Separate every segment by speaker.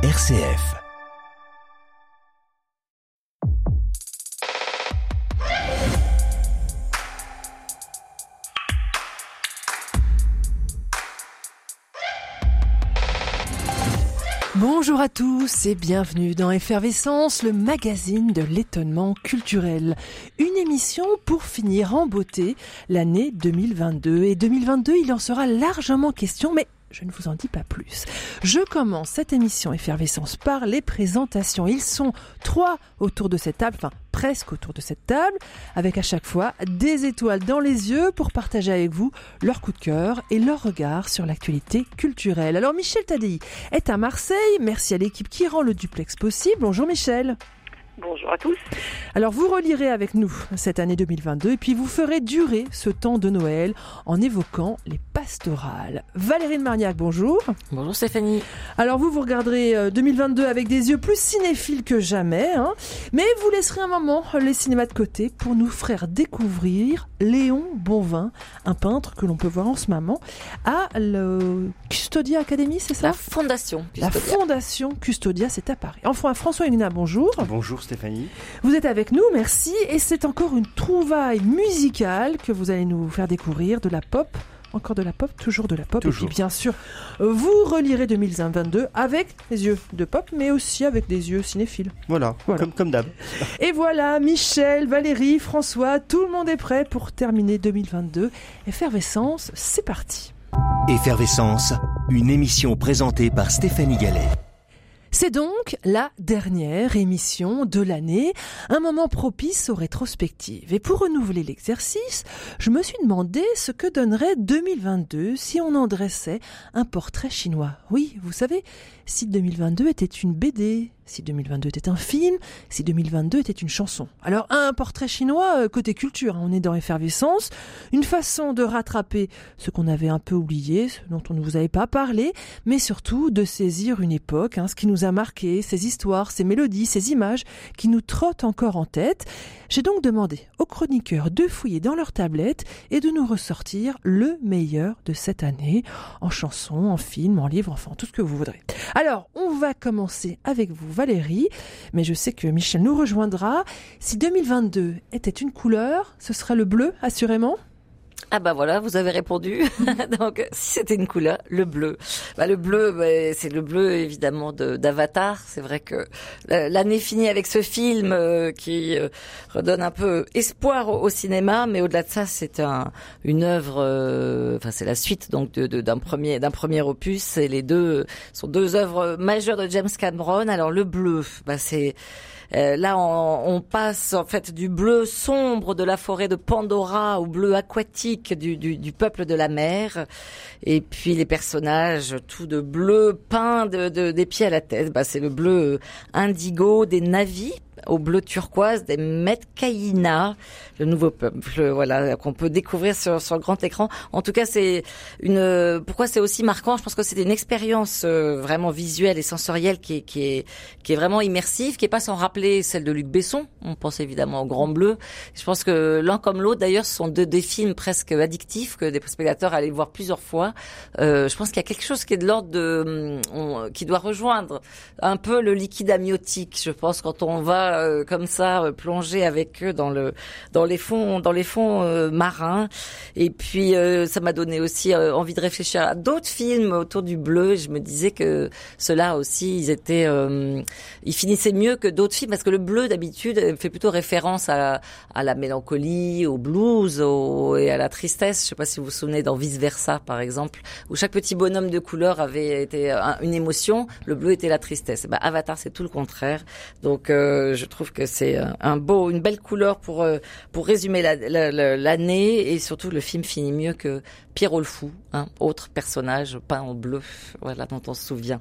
Speaker 1: RCF.
Speaker 2: Bonjour à tous et bienvenue dans Effervescence, le magazine de l'étonnement culturel. Une émission pour finir en beauté l'année 2022. Et 2022, il en sera largement question, mais je ne vous en dis pas plus. Je commence cette émission Effervescence par les présentations. Ils sont trois autour de cette table, enfin presque autour de cette table, avec à chaque fois des étoiles dans les yeux pour partager avec vous leur coup de cœur et leur regard sur l'actualité culturelle. Alors Michel Tadei est à Marseille. Merci à l'équipe qui rend le duplex possible. Bonjour Michel.
Speaker 3: Bonjour à tous.
Speaker 2: Alors vous relirez avec nous cette année 2022 et puis vous ferez durer ce temps de Noël en évoquant les pastorales. Valérie de Marniac, bonjour.
Speaker 4: Bonjour Stéphanie.
Speaker 2: Alors vous, vous regarderez 2022 euh, avec des yeux plus cinéphiles que jamais, hein, mais vous laisserez un moment les cinémas de côté pour nous faire découvrir Léon Bonvin, un peintre que l'on peut voir en ce moment à le Custodia Academy, c'est ça?
Speaker 4: La Fondation
Speaker 2: Custodia. La Fondation Custodia, c'est à Paris. Enfin, François Hénina, bonjour.
Speaker 5: Bonjour Stéphanie.
Speaker 2: Vous êtes avec nous, merci. Et c'est encore une trouvaille musicale que vous allez nous faire découvrir de la pop encore de la pop, toujours de la pop.
Speaker 5: Toujours.
Speaker 2: Et puis bien sûr, vous relirez 2022 avec des yeux de pop, mais aussi avec des yeux cinéphiles.
Speaker 5: Voilà,
Speaker 2: Voilà.
Speaker 5: comme, comme d'hab.
Speaker 2: Et voilà, Michel, Valérie, François, tout le monde est prêt pour terminer 2022. Effervescence, c'est parti.
Speaker 1: Effervescence, une émission présentée par Stéphanie Gallet.
Speaker 2: C'est donc la dernière émission de l'année, un moment propice aux rétrospectives. Et pour renouveler l'exercice, je me suis demandé ce que donnerait 2022 si on en dressait un portrait chinois. Oui, vous savez, si 2022 était une BD, si 2022 était un film, si 2022 était une chanson. Alors un portrait chinois euh, côté culture, hein, on est dans effervescence, une façon de rattraper ce qu'on avait un peu oublié, ce dont on ne vous avait pas parlé, mais surtout de saisir une époque, hein, ce qui nous a marqué, ces histoires, ces mélodies, ces images qui nous trottent encore en tête. J'ai donc demandé aux chroniqueurs de fouiller dans leurs tablettes et de nous ressortir le meilleur de cette année, en chanson, en film, en livre, enfin tout ce que vous voudrez. Alors, on va commencer avec vous, Valérie, mais je sais que Michel nous rejoindra. Si 2022 était une couleur, ce serait le bleu, assurément?
Speaker 4: Ah bah voilà, vous avez répondu. Donc si c'était une couleur, le bleu. Bah, le bleu, bah, c'est le bleu évidemment de- d'Avatar. C'est vrai que l'année finit avec ce film euh, qui euh, redonne un peu espoir au, cinéma, mais au-delà de ça, c'est un, une œuvre. euh, Enfin, c'est la suite donc de- de- d'un premier d'un premier opus. Et les deux sont deux œuvres majeures de James Cameron. Alors le bleu, bah c'est Euh, là, on, on passe en fait du bleu sombre de la forêt de Pandora au bleu aquatique du, peuple de la mer, et puis les personnages tout de bleu peint de, de- des pieds à la tête. Bah, c'est le bleu indigo des navis au bleu turquoise des Metcaïna, le nouveau peuple, voilà, qu'on peut découvrir sur, sur le grand écran. En tout cas, c'est une. Pourquoi c'est aussi marquant? Je pense que c'est une expérience euh, vraiment visuelle et sensorielle qui est, qui est qui est vraiment immersive, qui est pas sans rappeler celle de Luc Besson. On pense évidemment au Grand Bleu. Je pense que l'un comme l'autre, d'ailleurs, ce sont deux des films presque addictifs que des spectateurs allaient voir plusieurs fois. Euh, je pense qu'il y a quelque chose qui est de l'ordre de, on- qui doit rejoindre un peu le liquide amniotique. Je pense quand on va euh, comme ça euh, plonger avec eux dans le dans les fonds dans les fonds euh, marins. Et puis euh, ça m'a donné aussi envie de réfléchir à d'autres films autour du bleu. Je me disais que ceux-là aussi, ils étaient, ils finissaient mieux que d'autres films parce que le bleu d'habitude fait plutôt référence à, à la mélancolie, au blues, et à la tristesse. Je sais pas si vous vous souvenez dans Vice Versa par exemple, où chaque petit bonhomme de couleur avait été un- une émotion. Le bleu était la tristesse. Ben, Avatar, c'est tout le contraire. Donc, euh, je trouve que c'est un- un beau, une belle couleur pour euh, pour résumer la- la- la- l'année et surtout le film finit mieux que Pierrot le fou, hein, autre personnage peint en bleu, voilà dont on se souvient.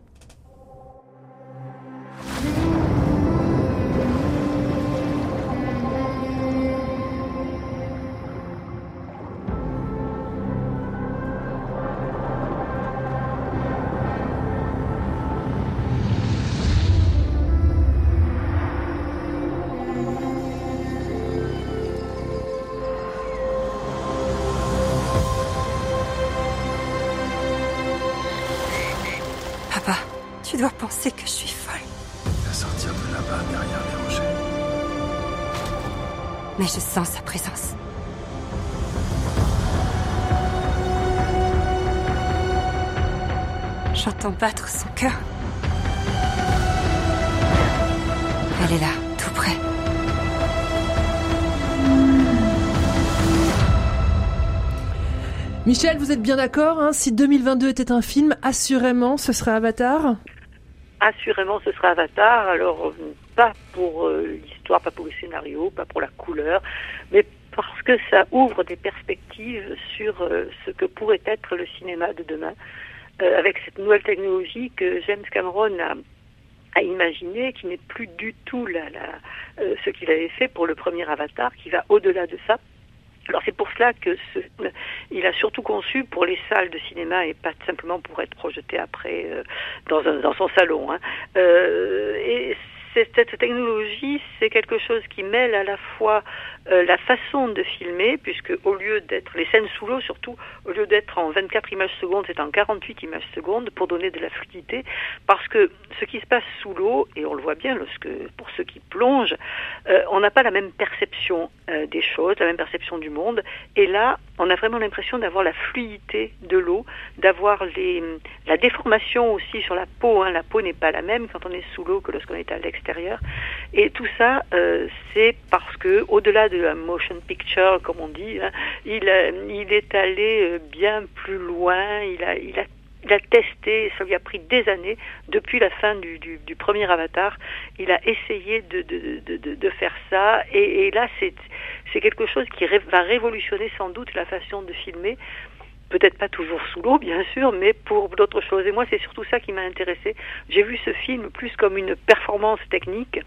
Speaker 3: Elle est là, tout près.
Speaker 2: Michel, vous êtes bien d'accord hein, Si 2022 était un film, assurément, ce serait Avatar?
Speaker 6: Assurément, ce serait Avatar. Alors, pas pour euh, l'histoire, pas pour le scénario, pas pour la couleur, mais parce que ça ouvre des perspectives sur euh, ce que pourrait être le cinéma de demain, euh, avec cette nouvelle technologie que James Cameron a, a imaginée, qui n'est plus du tout la, la, ce qu'il avait fait pour le premier Avatar, qui va au-delà de ça. Alors c'est pour cela que ce, il a surtout conçu pour les salles de cinéma et pas simplement pour être projeté après euh, dans, un, dans son salon. Hein. Euh, et cette technologie, c'est quelque chose qui mêle à la fois euh, la façon de filmer, puisque au lieu d'être les scènes sous l'eau, surtout au lieu d'être en 24 images secondes, c'est en 48 images secondes pour donner de la fluidité, parce que ce qui se passe sous l'eau, et on le voit bien lorsque pour ceux qui plongent, euh, on n'a pas la même perception euh, des choses, la même perception du monde, et là, on a vraiment l'impression d'avoir la fluidité de l'eau, d'avoir les la déformation aussi sur la peau. Hein. La peau n'est pas la même quand on est sous l'eau que lorsqu'on est à l'extérieur, et tout ça, c'est parce que au-delà de motion picture, comme on dit. Hein. Il, il est allé euh, bien plus loin. Il a, il testé, ça lui a pris des années, depuis la fin du, premier Avatar, il a essayé de, faire ça, et, et là c'est quelque chose qui va révolutionner sans doute la façon de filmer, peut-être pas toujours sous l'eau bien sûr, mais pour d'autres choses. Et moi c'est surtout ça qui m'a intéressé. J'ai vu ce film plus comme une performance technique,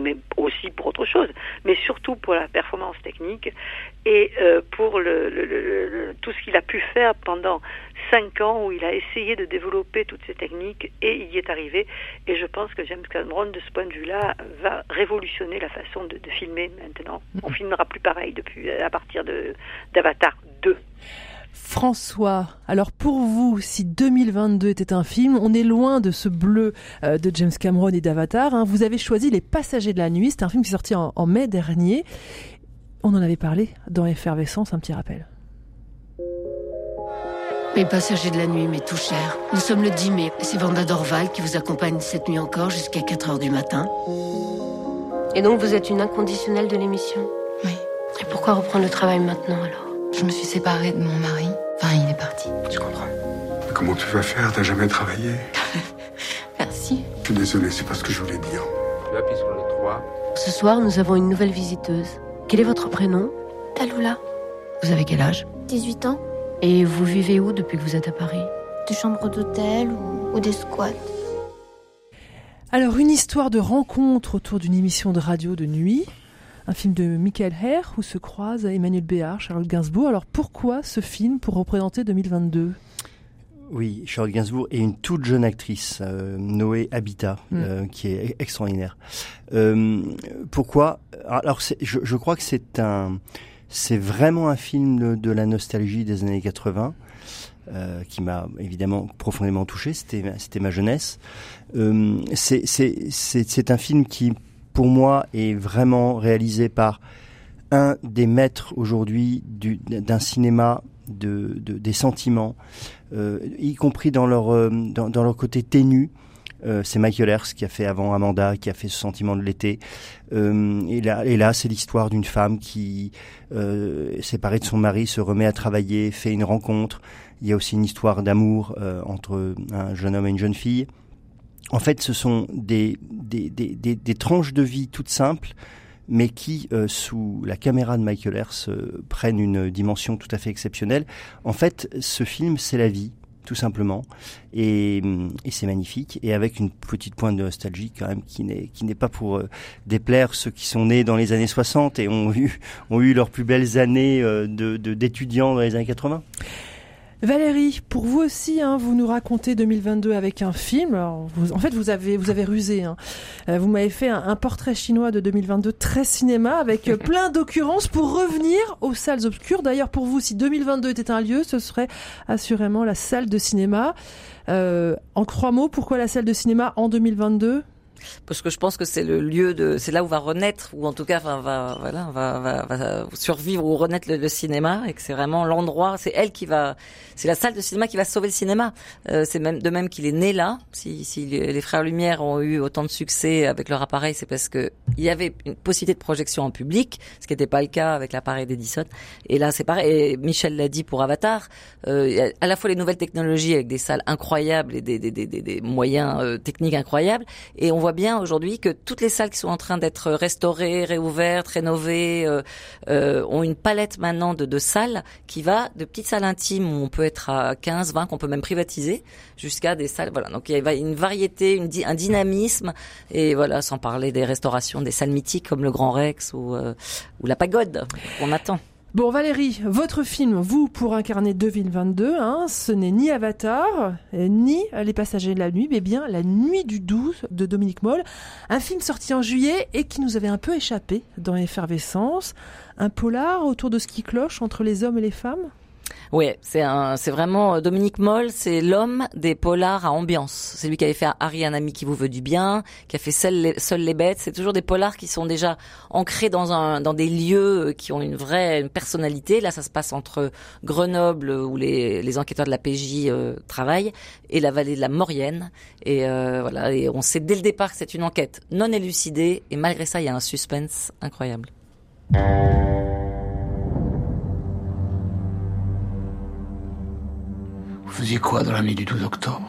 Speaker 6: mais aussi pour autre chose, mais surtout pour la performance technique et euh, pour le, le, le, tout ce qu'il a pu faire pendant cinq ans où il a essayé de développer toutes ces techniques et il y est arrivé. Et je pense que James Cameron, de ce point de vue-là, va révolutionner la façon de, de filmer maintenant. On filmera plus pareil depuis à partir de d'Avatar 2.
Speaker 2: François, alors pour vous, si 2022 était un film, on est loin de ce bleu euh, de James Cameron et d'Avatar. Hein. Vous avez choisi Les Passagers de la Nuit, c'est un film qui est sorti en, en, mai dernier. On en avait parlé dans Effervescence, un petit rappel.
Speaker 7: Les Passagers de la Nuit m'est tout cher. Nous sommes le 10 mai, c'est Vanda Dorval qui vous accompagne cette nuit encore jusqu'à 4 heures du matin.
Speaker 8: Et donc vous êtes une inconditionnelle de l'émission?
Speaker 7: Oui.
Speaker 8: Et pourquoi reprendre le travail maintenant alors?
Speaker 7: Je me suis séparée de mon mari. Enfin, il est parti.
Speaker 8: Je comprends.
Speaker 5: Mais comment tu vas faire? T'as jamais travaillé?
Speaker 7: Merci.
Speaker 5: Je suis désolé, c'est pas ce que je voulais dire.
Speaker 9: Tu appuies sur le 3.
Speaker 8: Ce soir, nous avons une nouvelle visiteuse. Quel est votre prénom?
Speaker 10: Taloula.
Speaker 7: Vous avez quel âge?
Speaker 10: 18 ans.
Speaker 8: Et vous vivez où depuis que vous êtes à Paris?
Speaker 10: Des chambres d'hôtel ou, ou des squats.
Speaker 2: Alors, une histoire de rencontre autour d'une émission de radio de nuit un film de Michael Herr où se croisent Emmanuel Béard, Charles Gainsbourg. Alors pourquoi ce film pour représenter 2022
Speaker 11: oui, Charlotte Gainsbourg et une toute jeune actrice, euh, Noé Habitat, mm. euh, qui est extraordinaire. Euh, pourquoi? Alors, je, je, crois que c'est un, c'est vraiment un film de, de, la nostalgie des années 80. Euh, qui m'a évidemment profondément touché, c'était c'était ma jeunesse. Euh, c'est c'est un film qui pour moi, est vraiment réalisé par un des maîtres aujourd'hui d'un cinéma de, de, des sentiments, euh, y compris dans leur, euh, dans, leur côté ténu. Euh, c'est Michael Hers qui a fait avant Amanda, qui a fait ce sentiment de l'été. Et là, c'est l'histoire d'une femme qui, séparée de son mari, se remet à travailler, fait une rencontre. Il y a aussi une histoire d'amour entre un jeune homme et une jeune fille. En fait, ce sont des, des, des, des, tranches de vie toutes simples, mais qui, euh, sous la caméra de Michael Hers, euh, prennent une dimension tout à fait exceptionnelle. En fait, ce film, c'est la vie, tout simplement, et, et c'est magnifique, et avec une petite pointe de nostalgie quand même qui n'est qui n'est pas pour euh, déplaire ceux qui sont nés dans les années 60 et ont eu ont eu leurs plus belles années euh, de d'étudiants dans les années 80.
Speaker 2: Valérie, pour vous aussi, hein, vous nous racontez 2022 avec un film. Alors, vous, en fait, vous avez, vous avez rusé. Hein. Euh, vous m'avez fait un, un, portrait chinois de 2022 très cinéma avec euh, plein d'occurrences pour revenir aux salles obscures. D'ailleurs, pour vous, si 2022 était un lieu, ce serait assurément la salle de cinéma. Euh, en trois mots, pourquoi la salle de cinéma en 2022
Speaker 4: parce que je pense que c'est le lieu de, c'est là où va renaître, ou en tout cas, enfin, va, voilà, va, va, va survivre ou renaître le, cinéma, et que c'est vraiment l'endroit, c'est elle qui va, c'est la salle de cinéma qui va sauver le cinéma. Euh, c'est même de même qu'il est né là. Si, si les frères Lumière ont eu autant de succès avec leur appareil, c'est parce que il y avait une possibilité de projection en public, ce qui n'était pas le cas avec l'appareil d'Edison. Et là, c'est pareil. Et Michel l'a dit pour Avatar, euh, à la fois les nouvelles technologies avec des salles incroyables et des, des, des, des moyens euh, techniques incroyables, et on voit bien aujourd'hui que toutes les salles qui sont en train d'être restaurées, réouvertes, rénovées, euh, euh, ont une palette maintenant de, salles qui va de petites salles intimes où on peut être à 15, 20, qu'on peut même privatiser, jusqu'à des salles. Voilà, donc il y a une variété, un dynamisme, et voilà, sans parler des restaurations, des salles mythiques comme le Grand Rex ou, euh, ou la Pagode qu'on attend.
Speaker 2: Bon Valérie, votre film, vous pour incarner 2022, hein, ce n'est ni Avatar, ni Les Passagers de la Nuit, mais bien La Nuit du 12 de Dominique Moll, un film sorti en juillet et qui nous avait un peu échappé dans l'effervescence, un polar autour de ce qui cloche entre les hommes et les femmes?
Speaker 4: Oui, c'est un, c'est vraiment euh, Dominique Moll, c'est l'homme des polars à ambiance. C'est lui qui avait fait Harry, un ami qui vous veut du bien, qui a fait Seuls les, les bêtes. C'est toujours des polars qui sont déjà ancrés dans un, dans des lieux euh, qui ont une vraie une personnalité. Là, ça se passe entre Grenoble où les, les enquêteurs de la PJ euh, travaillent et la vallée de la Maurienne. Et euh, voilà, et on sait dès le départ que c'est une enquête non élucidée et malgré ça, il y a un suspense incroyable.
Speaker 9: Vous faisiez quoi dans la nuit du 12 octobre?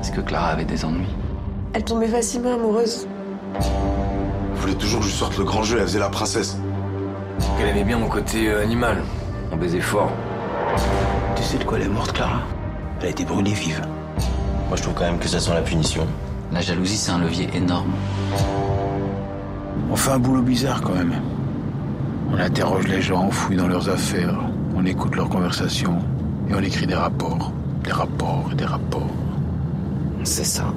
Speaker 12: Est-ce que Clara avait des ennuis?
Speaker 13: Elle tombait facilement amoureuse.
Speaker 14: Vous voulez toujours que je sorte le grand jeu, elle faisait la princesse.
Speaker 12: Elle aimait bien mon côté euh, animal. On baisait fort.
Speaker 9: Tu sais de quoi elle est morte, Clara? Elle a été brûlée vive.
Speaker 15: Moi, je trouve quand même que ça sent la punition.
Speaker 12: La jalousie, c'est un levier énorme.
Speaker 9: On fait un boulot bizarre quand même. On interroge les gens, on fouille dans leurs affaires, on écoute leurs conversations et on écrit des rapports, des rapports et des rapports.
Speaker 15: C'est ça.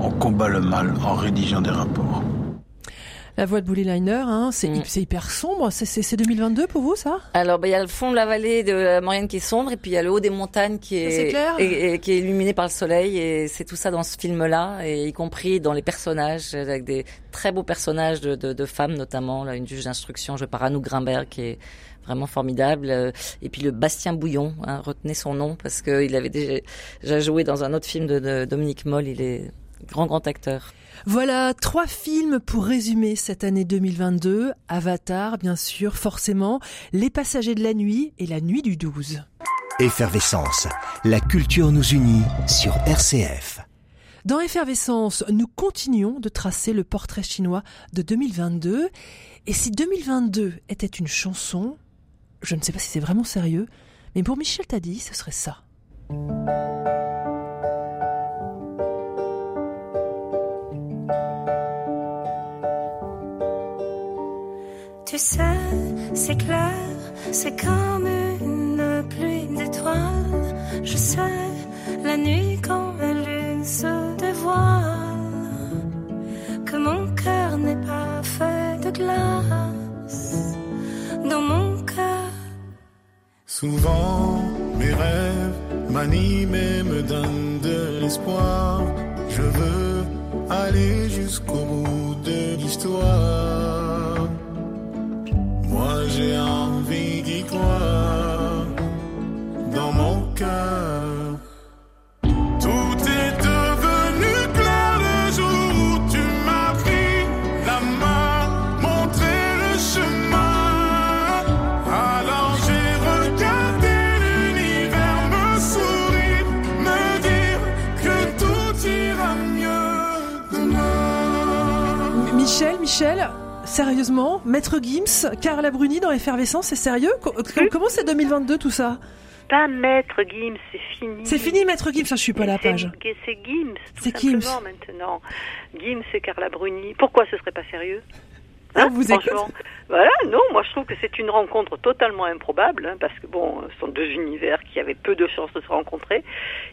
Speaker 9: On combat le mal en rédigeant des rapports.
Speaker 2: La voix de Bully Liner, hein, c'est mm. hyper sombre. C'est 2022 pour vous, ça?
Speaker 4: Alors, bah, il y a le fond de la vallée de la Maurienne qui est sombre, et puis il y a le haut des montagnes qui est,
Speaker 2: et,
Speaker 4: et, qui est illuminé par le soleil, et c'est tout ça dans ce film-là, et y compris dans les personnages, avec des très beaux personnages de, de, de femmes, notamment là, une juge d'instruction jouée par Anouk Grimbert, qui est vraiment formidable. Et puis le Bastien Bouillon, hein, retenez son nom parce qu'il avait déjà joué dans un autre film de, de Dominique Moll. Il est grand grand acteur.
Speaker 2: Voilà, trois films pour résumer cette année 2022. Avatar, bien sûr, forcément, Les Passagers de la Nuit et La Nuit du 12.
Speaker 1: Effervescence, la culture nous unit sur RCF.
Speaker 2: Dans Effervescence, nous continuons de tracer le portrait chinois de 2022. Et si 2022 était une chanson, je ne sais pas si c'est vraiment sérieux, mais pour Michel Tadi, ce serait ça.
Speaker 16: Tu sais, c'est clair, c'est comme une pluie d'étoiles. Je sais, la nuit quand la lune se dévoile, que mon cœur n'est pas fait de glace. Dans mon cœur,
Speaker 17: souvent mes rêves m'animent et me donnent de l'espoir. Je veux aller jusqu'au bout de l'histoire. Moi j'ai envie d'y croire dans mon cœur. Tout est devenu clair le jour où tu m'as pris la main, montré le chemin. Alors j'ai regardé l'univers me sourire, me dire que tout ira mieux demain.
Speaker 2: Michel, Michel, Sérieusement, Maître Gims, Carla Bruni dans Effervescence, c'est sérieux Comment c'est 2022 tout ça
Speaker 6: Pas Maître Gims, c'est fini.
Speaker 2: C'est fini Maître Gims, ça je suis pas à la page.
Speaker 6: C'est Gims,
Speaker 2: C'est Gims.
Speaker 6: maintenant. Gims et Carla Bruni. Pourquoi ce serait pas sérieux?
Speaker 2: On vous
Speaker 6: franchement. Voilà, non, moi je trouve que c'est une rencontre totalement improbable, hein, parce que bon, ce sont deux univers qui avaient peu de chances de se rencontrer.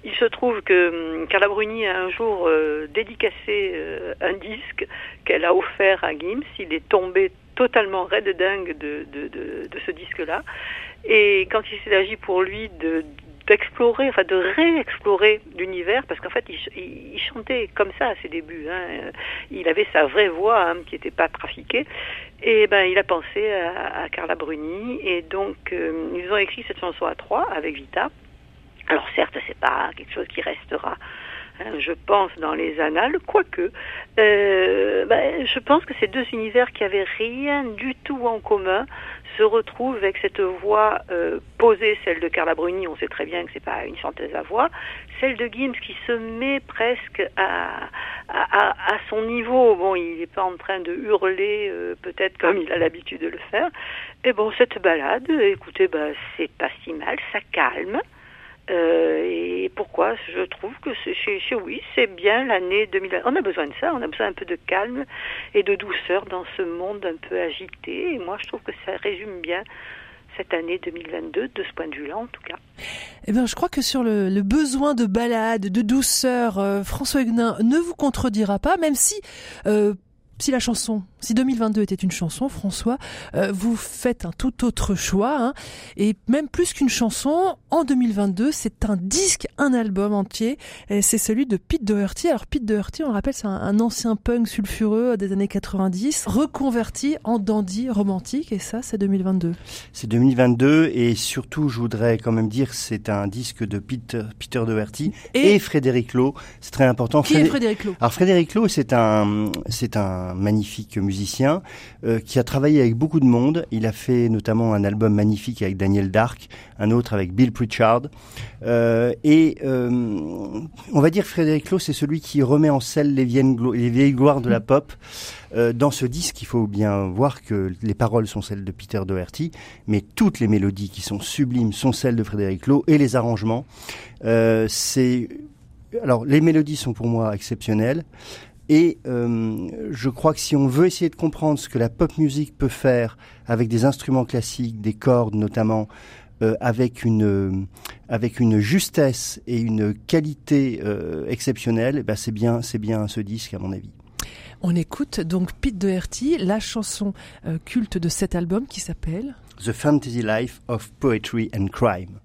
Speaker 6: Il se trouve que hum, Carla Bruni a un jour euh, dédicacé euh, un disque qu'elle a offert à Gims. Il est tombé totalement raide dingue de, de, de, de ce disque-là. Et quand il s'est agi pour lui de d'explorer, enfin de réexplorer l'univers, parce qu'en fait il, chantait comme ça à ses débuts. Hein. Il avait sa vraie voix hein, qui n'était pas trafiquée. Et ben il a pensé à, à Carla Bruni et donc euh, ils ont écrit cette chanson à trois avec Vita. Alors certes c'est pas quelque chose qui restera Hein, je pense, dans les annales, quoique, euh, ben, je pense que ces deux univers qui avaient rien du tout en commun se retrouvent avec cette voix euh, posée, celle de Carla Bruni, on sait très bien que c'est pas une chanteuse à voix, celle de Gims qui se met presque à, son niveau. Bon, il n'est pas en train de hurler, euh, peut-être comme il a l'habitude de le faire. Et bon, cette balade, écoutez, ben, c'est pas si mal, ça calme. Euh, et Je trouve que chez, chez oui, c'est bien l'année 2000. On a besoin de ça, on a besoin un peu de calme et de douceur dans ce monde un peu agité. Et moi, je trouve que ça résume bien cette année 2022, de ce point de vue-là en tout cas.
Speaker 2: Eh bien, je crois que sur le, le besoin de balade, de douceur, euh, François Huguenin ne vous contredira pas, même si euh, si la chanson, si 2022 était une chanson, François, euh, vous faites un tout autre choix, hein, et même plus qu'une chanson, en 2022, c'est un disque, un album entier, c'est celui de Pete Doherty. Alors Pete Doherty, on le rappelle, c'est un, un, ancien punk sulfureux des années 90, reconverti en dandy romantique, et ça, c'est 2022.
Speaker 11: C'est 2022, et surtout, je voudrais quand même dire, c'est un disque de Peter, Peter Doherty et, et Frédéric Lowe, c'est très important.
Speaker 2: Qui Frédé... est Frédéric Lowe?
Speaker 11: Alors Frédéric Lowe, c'est un, c'est un magnifique musicien euh, qui a travaillé avec beaucoup de monde. Il a fait notamment un album magnifique avec Daniel Dark, un autre avec Bill Pritchard. Euh, et euh, on va dire Frédéric Lowe, c'est celui qui remet en selle les, les vieilles gloires de la pop. Euh, dans ce disque, il faut bien voir que les paroles sont celles de Peter Doherty, mais toutes les mélodies qui sont sublimes sont celles de Frédéric Lowe et les arrangements. C'est alors les mélodies sont pour moi exceptionnelles. Et euh, je crois que si on veut essayer de comprendre ce que la pop music peut faire avec des instruments classiques, des cordes notamment, euh, avec une euh, avec une justesse et une qualité euh, exceptionnelle, bah c'est bien c'est bien ce disque à mon avis.
Speaker 2: On écoute donc Pete Doherty, la chanson euh, culte de cet album qui s'appelle
Speaker 11: The Fantasy Life of Poetry and Crime.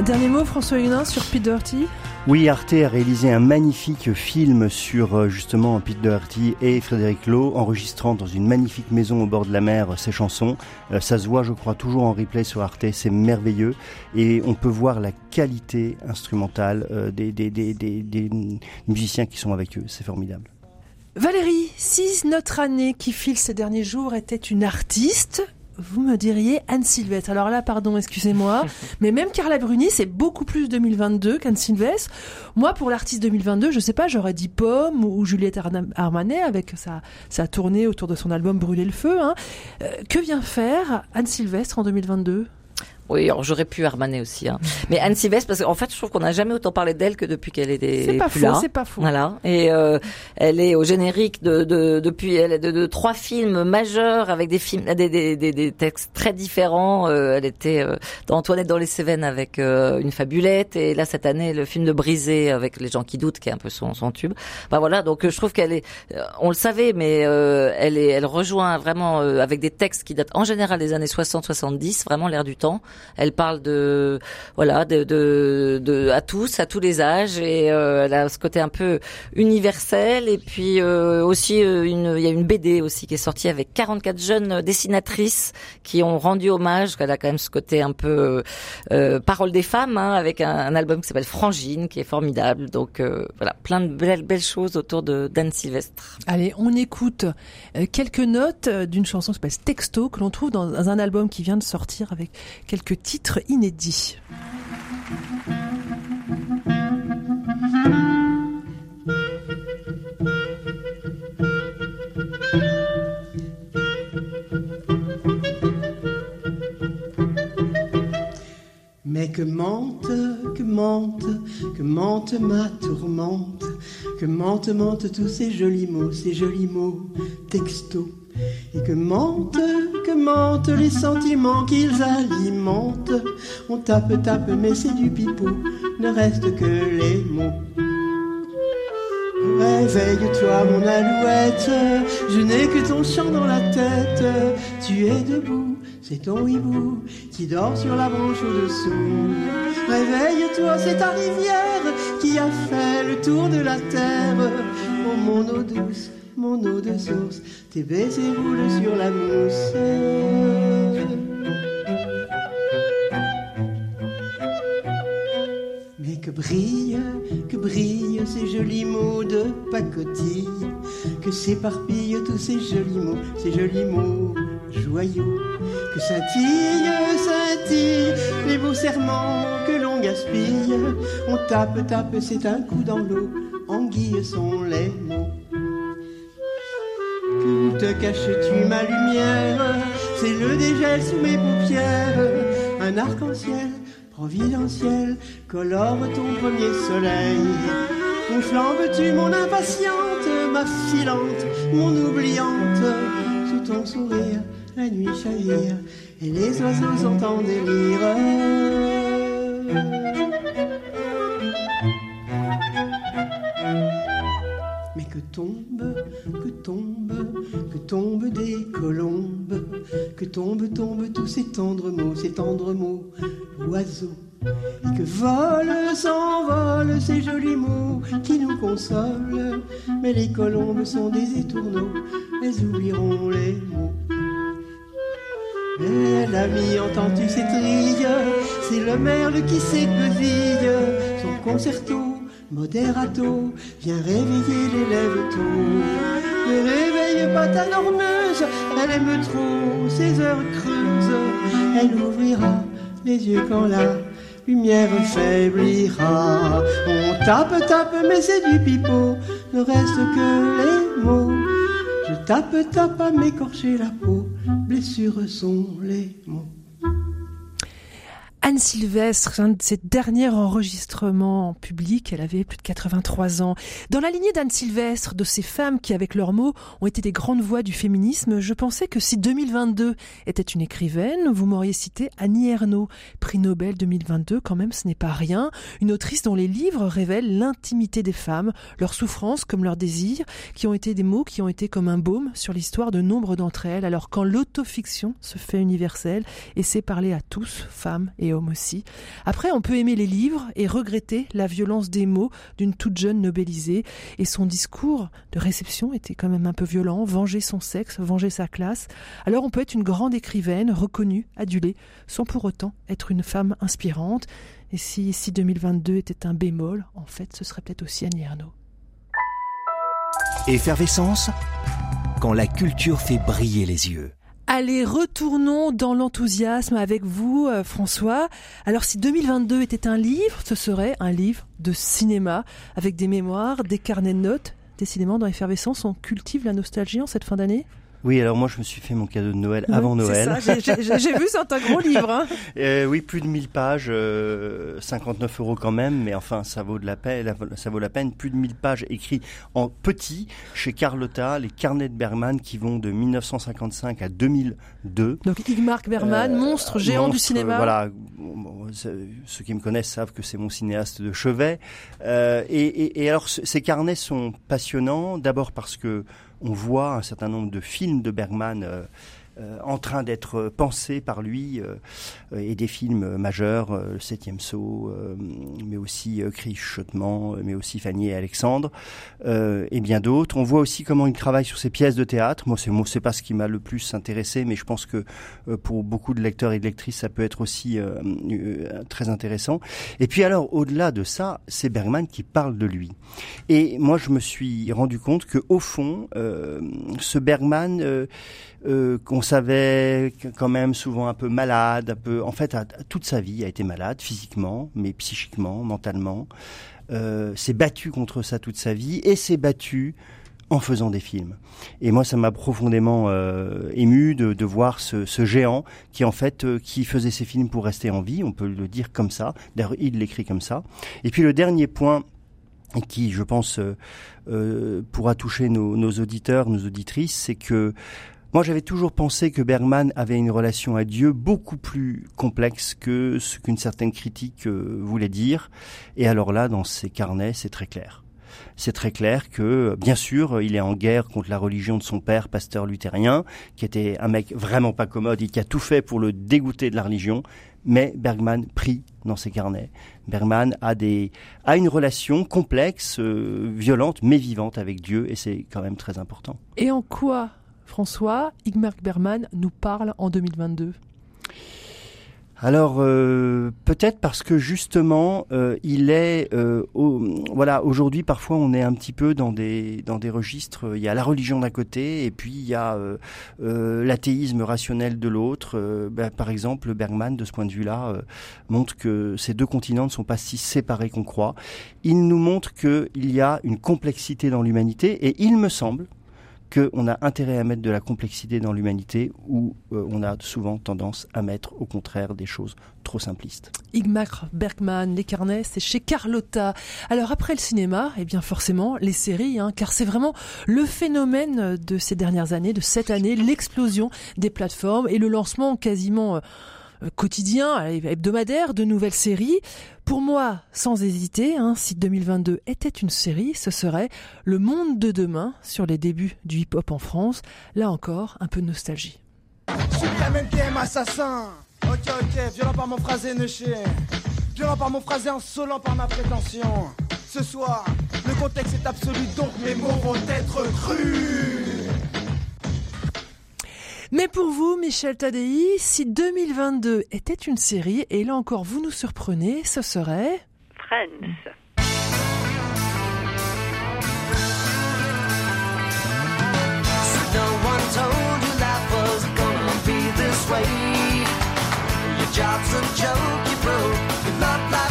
Speaker 2: Un dernier mot, François Hunin, sur Pete Doherty?
Speaker 11: Oui, Arte a réalisé un magnifique film sur euh, justement Pete Doherty et Frédéric Lowe, enregistrant dans une magnifique maison au bord de la mer ses chansons. Euh, ça se voit, je crois, toujours en replay sur Arte, c'est merveilleux. Et on peut voir la qualité instrumentale euh, des, des, des, des musiciens qui sont avec eux, c'est formidable.
Speaker 2: Valérie, si notre année qui file ces derniers jours était une artiste, vous me diriez Anne Sylvestre. Alors là, pardon, excusez-moi, mais même Carla Bruni, c'est beaucoup plus 2022 qu'Anne Sylvestre. Moi, pour l'artiste 2022, je sais pas, j'aurais dit Pomme ou Juliette Armanet avec sa, sa tournée autour de son album Brûler le feu. Hein. Euh, que vient faire Anne Sylvestre en 2022
Speaker 4: oui, alors j'aurais pu Armanet aussi. Hein. Mais Anne Sylvestre, parce qu'en fait, je trouve qu'on n'a jamais autant parlé d'elle que depuis qu'elle était
Speaker 2: C'est pas
Speaker 4: plus
Speaker 2: faux, c'est pas faux.
Speaker 4: Voilà. Et euh, elle est au générique de, de depuis elle est de, de, trois films majeurs avec des films des, des, des, des textes très différents. Euh, elle était euh, dans Antoinette dans les Cévennes avec euh, une fabulette et là cette année le film de Brisé avec les gens qui doutent qui est un peu son, son tube. Bah voilà, donc je trouve qu'elle est on le savait mais elle est elle rejoint vraiment avec des textes qui datent en général des années 60-70, vraiment l'air du temps. Elle parle de voilà de, de, de, à tous, à tous les âges et euh, elle a ce côté un peu universel et puis euh, aussi euh, une il y a une BD aussi qui est sortie avec 44 jeunes dessinatrices qui ont rendu hommage. Elle a quand même ce côté un peu euh, parole des femmes hein, avec un, un, album qui s'appelle Frangine qui est formidable. Donc voilà plein de belles belles choses autour de d'Anne Sylvestre.
Speaker 2: Allez, on écoute quelques notes d'une chanson qui s'appelle Texto que l'on trouve dans un album qui vient de sortir avec quelques titres inédits.
Speaker 18: Mais que mente, que mente, que mente ma tourmente, que mente, mente tous ces jolis mots, ces jolis mots textos, et que mente, que mentent les sentiments qu'ils alimentent. On tape, tape, mais c'est du pipeau, ne reste que les mots. Réveille-toi, mon alouette, je n'ai que ton chant dans la tête. Tu es debout, c'est ton hibou qui dort sur la branche au-dessous. Réveille-toi, c'est ta rivière qui a fait le tour de la terre. Oh mon eau douce, mon eau de source, tes baisers roulent sur la mousse. Mais que brille, que brillent ces jolis mots de pacotille, que s'éparpillent tous ces jolis mots, ces jolis mots joyaux, que scintillent, scintillent les beaux serments que l'on gaspille. On tape, tape, c'est un coup dans l'eau, anguilles sont les mots. Te caches-tu ma lumière C'est le dégel sous mes paupières, un arc-en-ciel providentiel colore ton premier soleil. Où flambes-tu mon impatiente, ma filante, mon oubliante Sous ton sourire, la nuit chavire et les oiseaux sont en délire. Tombe, que tombe, que tombe des colombes, que tombe, tombe tous ces tendres mots, ces tendres mots, oiseaux. Et que volent, s'envolent ces jolis mots qui nous consolent. Mais les colombes sont des étourneaux, elles oublieront les mots. Elle ami, entends-tu ces trilles? C'est le merle qui s'écousille son concerto moderato vient réveiller l'élève tôt. Ne réveille pas ta normeuse, elle aime trop ces heures creuses. Elle ouvrira les yeux quand la lumière faiblira. On tape, tape, mais c'est du pipeau, ne reste que les mots. Je tape, tape à m'écorcher la peau, blessures sont les mots.
Speaker 2: Anne Sylvestre, un de ses derniers enregistrements en public, elle avait plus de 83 ans. Dans la lignée d'Anne Sylvestre, de ces femmes qui, avec leurs mots, ont été des grandes voix du féminisme, je pensais que si 2022 était une écrivaine, vous m'auriez cité Annie Ernaux, prix Nobel 2022, quand même ce n'est pas rien, une autrice dont les livres révèlent l'intimité des femmes, leurs souffrances comme leurs désirs, qui ont été des mots qui ont été comme un baume sur l'histoire de nombre d'entre elles, alors quand l'autofiction se fait universelle et sait parler à tous, femmes et Aussi. Après, on peut aimer les livres et regretter la violence des mots d'une toute jeune nobelisée. Et son discours de réception était quand même un peu violent, venger son sexe, venger sa classe. Alors on peut être une grande écrivaine, reconnue, adulée, sans pour autant être une femme inspirante. Et si, si 2022 était un bémol, en fait, ce serait peut-être aussi Annie Ernaux.
Speaker 1: Effervescence quand la culture fait briller les yeux.
Speaker 2: Allez, retournons dans l'enthousiasme avec vous, euh, François. Alors, si 2022 était un livre, ce serait un livre de cinéma, avec des mémoires, des carnets de notes. Décidément, dans Effervescence, on cultive la nostalgie en cette fin d'année?
Speaker 11: Oui, alors moi je me suis fait mon cadeau de Noël avant Noël.
Speaker 2: J'ai vu, c'est un gros livre. Hein.
Speaker 11: Euh, oui, plus de 1000 pages, euh, 59 euros quand même, mais enfin ça vaut de la peine. Ça vaut la peine. Plus de 1000 pages écrites en petit chez Carlotta, les carnets de Bergman qui vont de 1955 à 2002.
Speaker 2: Donc Igmar Bergman, euh, monstre géant du cinéma.
Speaker 11: Voilà, ceux qui me connaissent savent que c'est mon cinéaste de chevet. Euh, et, et, et alors ces carnets sont passionnants, d'abord parce que on voit un certain nombre de films de Bergman euh, en train d'être pensés par lui euh, et des films majeurs, Le Septième Saut, mais aussi Cri chuchotement, mais aussi Fanny et Alexandre et bien d'autres. On voit aussi comment il travaille sur ses pièces de théâtre. Moi, c'est moi, pas ce qui m'a le plus intéressé, mais je pense que pour beaucoup de lecteurs et de lectrices, ça peut être aussi très intéressant. Et puis alors, au-delà de ça, c'est Bergman qui parle de lui. Et moi, je me suis rendu compte que au fond, ce Bergman euh, qu'on savait quand même souvent un peu malade, un peu. En fait, toute sa vie a été malade physiquement, mais psychiquement, mentalement. Euh, s'est battu contre ça toute sa vie et s'est battu en faisant des films. Et moi, ça m'a profondément euh, ému de, voir ce, géant qui, en fait, euh, qui faisait ses films pour rester en vie. On peut le dire comme ça. D'ailleurs, il l'écrit comme ça. Et puis le dernier point qui, je pense, pourra toucher nos, auditeurs, nos auditrices, c'est que moi, j'avais toujours pensé que Bergman avait une relation à Dieu beaucoup plus complexe que ce qu'une certaine critique euh, voulait dire. Et alors là, dans ses carnets, c'est très clair. C'est très clair que, bien sûr, il est en guerre contre la religion de son père, pasteur luthérien, qui était un mec vraiment pas commode et qui a tout fait pour le dégoûter de la religion. Mais Bergman prie dans ses carnets. Bergman a des a une relation complexe, euh, violente, mais vivante avec Dieu, et c'est quand même très important.
Speaker 2: Et en quoi François, Igmar Berman nous parle en 2022
Speaker 11: alors euh, peut-être parce que justement euh, il est euh, voilà aujourd'hui parfois on est un petit peu dans des dans des registres il y a la religion d'un côté et puis il y a l'athéisme rationnel de l'autre. Bah, par exemple Bergman de ce point de vue-là montre que ces deux continents ne sont pas si séparés qu'on croit. Il nous montre qu'il y a une complexité dans l'humanité et il me semble qu'on a intérêt à mettre de la complexité dans l'humanité où euh, on a souvent tendance à mettre au contraire des choses trop simplistes.
Speaker 2: Igmar Bergman, Les Carnets, c'est chez Carlotta. Alors après le cinéma, eh bien forcément les séries, hein, car c'est vraiment le phénomène de ces dernières années, de cette année, l'explosion des plateformes et le lancement quasiment... Euh, quotidien, hebdomadaire, de nouvelles séries. Pour moi, sans hésiter, hein, si 2022 était une série, ce serait Le Monde de demain sur les débuts du hip-hop en France. Là encore, un peu de nostalgie.
Speaker 19: Je suis le assassin. Ok, ok, violent par mon phrasé chien. Violent par mon phrasé insolent par ma prétention. Ce soir, le contexte est absolu, donc mes mots vont être crus.
Speaker 2: Mais pour vous, Michel Tadei, si 2022 était une série, et là encore vous nous surprenez, ce serait
Speaker 6: Friends.
Speaker 16: No one told you life was gonna be this way. Your job's a joke, you broke. Your love life's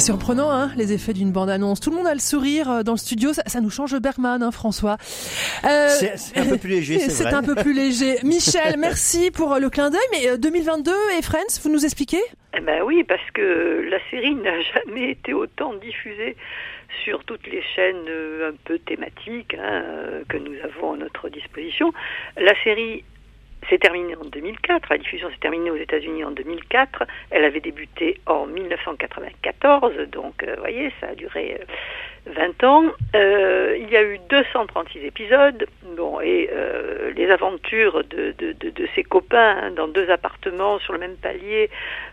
Speaker 2: C'est surprenant, hein, les effets d'une bande-annonce. Tout le monde a le sourire euh, dans le studio. Ça, ça nous change le Bergman, hein, François.
Speaker 11: Euh, c'est un peu plus léger, c'est vrai.
Speaker 2: C'est un peu plus léger. Michel, merci pour euh, le clin d'œil. Mais 2022 et Friends, vous nous expliquez?
Speaker 6: Eh ben oui, parce que la série n'a jamais été autant diffusée sur toutes les chaînes un peu thématiques hein, que nous avons à notre disposition. La série s'est terminée en 2004. La diffusion s'est terminée aux États-Unis en 2004. Elle avait débuté en 1994, donc vous voyez, ça a duré 20 ans. Euh, il y a eu 236 épisodes. Bon, et euh, les aventures de, de, de, ses copains hein, dans deux appartements sur le même palier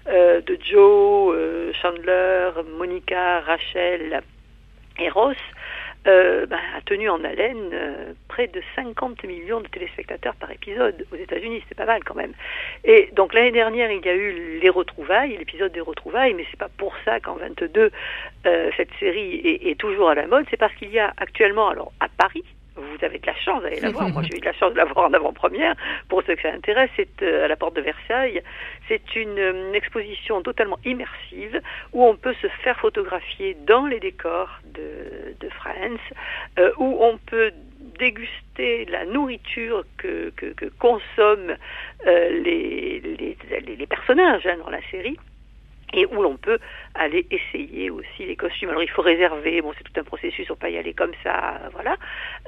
Speaker 6: euh, de Joe, Chandler, Monica, Rachel et Ross euh, ben, a tenu en haleine euh, près de 50 millions de téléspectateurs par épisode aux États-Unis, c'est pas mal quand même. Et donc l'année dernière, il y a eu les retrouvailles, l'épisode des retrouvailles, mais c'est pas pour ça qu'en 22 euh, cette série est, toujours à la mode, c'est parce qu'il y a actuellement, alors à Paris, vous avez de la chance d'aller la voir. Moi, j'ai eu de la chance de la voir en avant-première. Pour ceux que ça intéresse, c'est euh, à la porte de Versailles. C'est une, une, exposition totalement immersive où on peut se faire photographier dans les décors de, de France, euh, où on peut déguster la nourriture que, que, que consomment euh, les, les, les, personnages hein, dans la série et où l'on peut aller essayer aussi les costumes. Alors il faut réserver, bon c'est tout un processus, on peut pas y aller comme ça, voilà,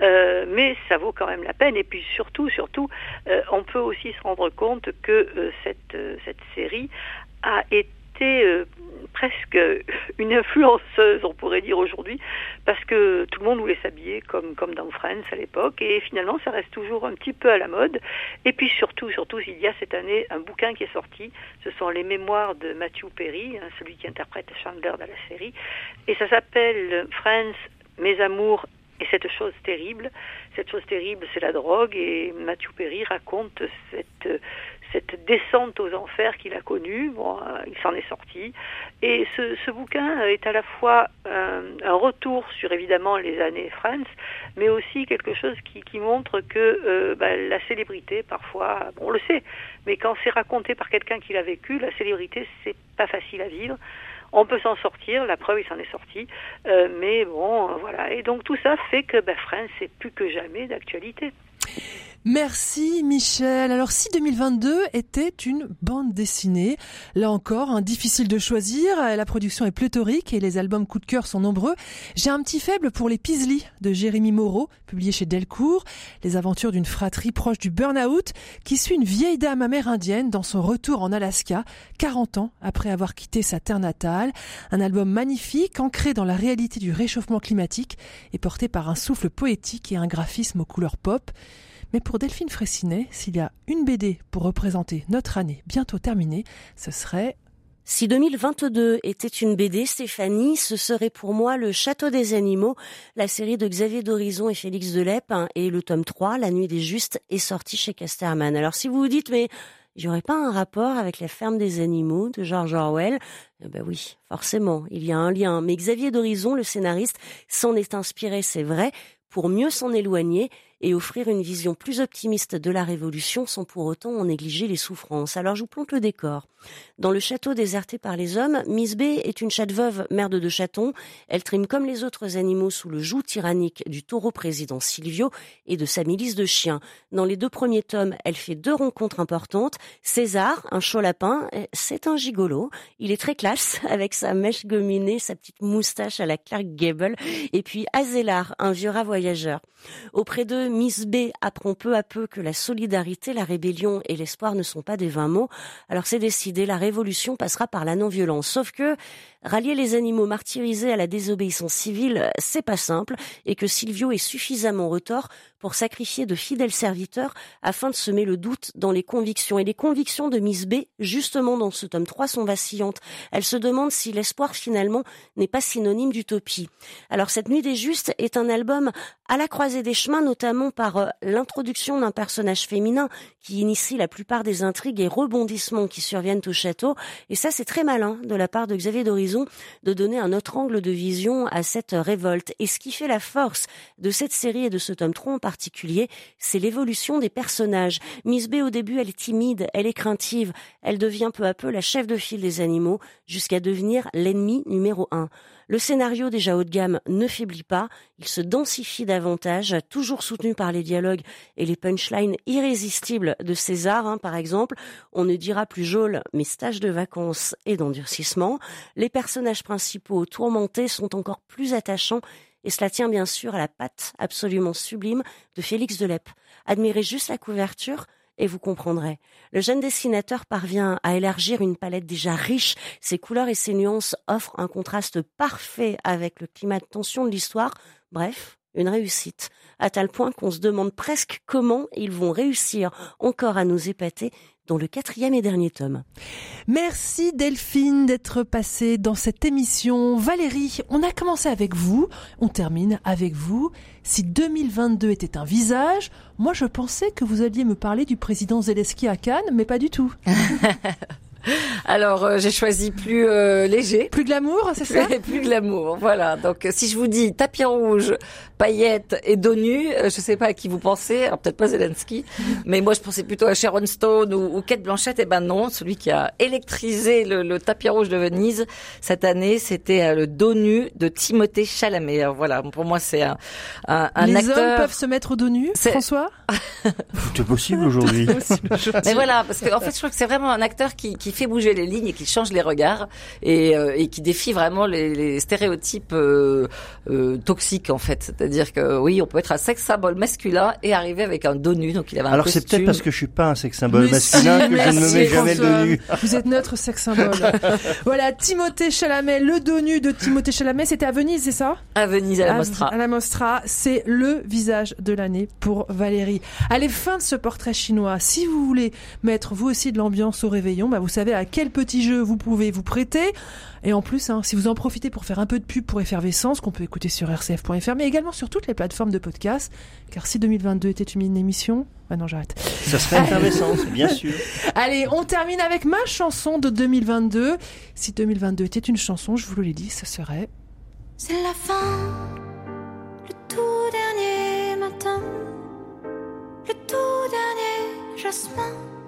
Speaker 6: euh, mais ça vaut quand même la peine. Et puis surtout, surtout, euh, on peut aussi se rendre compte que euh, cette cette série a été euh, presque une influenceuse, on pourrait dire aujourd'hui, parce que tout le monde voulait s'habiller comme, comme dans Friends à l'époque, et finalement ça reste toujours un petit peu à la mode. Et puis surtout, surtout, il y a cette année un bouquin qui est sorti, ce sont les mémoires de Matthew Perry, hein, celui qui interprète Chandler dans la série, et ça s'appelle Friends, mes amours et cette chose terrible, cette chose terrible, c'est la drogue, et Matthew Perry raconte cette, cette descente aux enfers qu'il a connue. Bon, euh, il s'en est sorti. Et ce, bouquin est à la fois un, un, retour sur évidemment les années France, mais aussi quelque chose qui, montre que euh, bah, la célébrité, parfois, on le sait, mais quand c'est raconté par quelqu'un qui l'a vécu, la célébrité, c'est pas facile à vivre. On peut s'en sortir, la preuve, il s'en est sorti, euh, mais bon, voilà. Et donc tout ça fait que bah, France est plus que jamais d'actualité.
Speaker 2: Merci Michel. Alors si 2022 était une bande dessinée, là encore, hein, difficile de choisir, la production est pléthorique et les albums coup de cœur sont nombreux. J'ai un petit faible pour Les Pisli de Jérémy Moreau, publié chez Delcourt, les aventures d'une fratrie proche du burn-out qui suit une vieille dame amérindienne dans son retour en Alaska, 40 ans après avoir quitté sa terre natale. Un album magnifique, ancré dans la réalité du réchauffement climatique et porté par un souffle poétique et un graphisme aux couleurs pop. Mais pour Delphine Fraissinet, s'il y a une BD pour représenter notre année bientôt terminée, ce serait
Speaker 20: si 2022 était une BD, Stéphanie, ce serait pour moi Le Château des Animaux, la série de Xavier Dorizon et Félix Delep, hein, et le tome 3, La Nuit des Justes, est sorti chez Casterman. Alors si vous vous dites, mais il n'y aurait pas un rapport avec la ferme des animaux de George Orwell? Eh Ben oui, forcément, il y a un lien. Mais Xavier Dorizon, le scénariste, s'en est inspiré, c'est vrai, pour mieux s'en éloigner et offrir une vision plus optimiste de la Révolution sans pour autant en négliger les souffrances. Alors je vous plante le décor. Dans le château déserté par les hommes, Miss B est une chatte veuve, mère de deux chatons. Elle trime comme les autres animaux sous le joug tyrannique du taureau président Silvio et de sa milice de chiens. Dans les deux premiers tomes, elle fait deux rencontres importantes. César, un chaud lapin, c'est un gigolo. Il est très classe avec sa mèche gominée, sa petite moustache à la Clark Gable. Et puis Azélar, un vieux rat voyageur. Auprès d'eux, Miss B apprend peu à peu que la solidarité, la rébellion et l'espoir ne sont pas des vains mots. Alors c'est décidé, la révolution passera par la non-violence. Sauf que rallier les animaux martyrisés à la désobéissance civile, c'est pas simple, et que Silvio est suffisamment retort pour sacrifier de fidèles serviteurs afin de semer le doute dans les convictions. Et les convictions de Miss B, justement dans ce tome 3, sont vacillantes. Elle se demande si l'espoir finalement n'est pas synonyme d'utopie. Alors cette Nuit des Justes est un album à la croisée des chemins, notamment par euh, l'introduction d'un personnage féminin qui initie la plupart des intrigues et rebondissements qui surviennent au château. Et ça, c'est très malin de la part de Xavier Doris de donner un autre angle de vision à cette révolte. Et ce qui fait la force de cette série et de ce tome 3 en particulier, c'est l'évolution des personnages. Miss B au début, elle est timide, elle est craintive, elle devient peu à peu la chef de file des animaux jusqu'à devenir l'ennemi numéro un. Le scénario déjà haut de gamme ne faiblit pas, il se densifie davantage, toujours soutenu par les dialogues et les punchlines irrésistibles de César, hein, par exemple. On ne dira plus Jôle, mais stage de vacances et d'endurcissement. Les personnages principaux tourmentés sont encore plus attachants et cela tient bien sûr à la patte absolument sublime de Félix Delep. Admirez juste la couverture, et vous comprendrez. Le jeune dessinateur parvient à élargir une palette déjà riche. Ses couleurs et ses nuances offrent un contraste parfait avec le climat de tension de l'histoire. Bref, une réussite, à tel point qu'on se demande presque comment ils vont réussir encore à nous épater dans le quatrième et dernier tome.
Speaker 2: Merci Delphine d'être passée dans cette émission. Valérie, on a commencé avec vous, on termine avec vous. Si 2022 était un visage, moi je pensais que vous alliez me parler du président Zelensky à Cannes, mais pas du tout.
Speaker 4: Alors, euh, j'ai choisi plus euh, léger.
Speaker 2: Plus glamour, c'est ça?
Speaker 4: Plus glamour, voilà. Donc, euh, si je vous dis tapis rouge, paillettes et dos nu, je sais pas à qui vous pensez. Alors, peut-être pas Zelensky, mais moi, je pensais plutôt à Sharon Stone ou, ou Kate Blanchett. Et eh ben non, celui qui a électrisé le, le tapis rouge de Venise cette année, c'était le dos nu de Timothée Chalamet. Alors, voilà, pour moi, c'est un, un, un
Speaker 2: Les
Speaker 4: acteur...
Speaker 2: hommes peuvent se mettre au dos nu, François?
Speaker 11: Tout est possible aujourd'hui.
Speaker 4: Mais voilà, parce qu'en en fait, je trouve que c'est vraiment un acteur qui, qui fait bouger les lignes et qui change les regards et, euh, et qui défie vraiment les, les stéréotypes euh, euh, toxiques en fait. C'est-à-dire que oui, on peut être un sexe symbole masculin et arriver avec un dos nu. Donc il avait un
Speaker 11: Alors c'est peut-être parce que je suis pas un sexe symbole
Speaker 2: Mais
Speaker 11: masculin
Speaker 2: si,
Speaker 11: que je ne me mets jamais le dos nu.
Speaker 2: Vous êtes notre sexe symbole. voilà, Timothée Chalamet, le dos nu de Timothée Chalamet, c'était à Venise, c'est ça?
Speaker 4: À Venise, à la
Speaker 2: À-
Speaker 4: Mostra.
Speaker 2: À la Mostra, c'est le visage de l'année pour Valérie. Allez, fin de ce portrait chinois. Si vous voulez mettre vous aussi de l'ambiance au réveillon, bah vous savez à quel petit jeu vous pouvez vous prêter. Et en plus, hein, si vous en profitez pour faire un peu de pub pour Effervescence, qu'on peut écouter sur rcf.fr, mais également sur toutes les plateformes de podcast, car si 2022 était une émission... Ah non, j'arrête.
Speaker 11: Ça serait Effervescence, bien sûr.
Speaker 2: Allez, on termine avec ma chanson de 2022. Si 2022 était une chanson, je vous l'ai dit, ce serait...
Speaker 16: C'est la fin, le tout dernier matin, le tout dernier jasmin.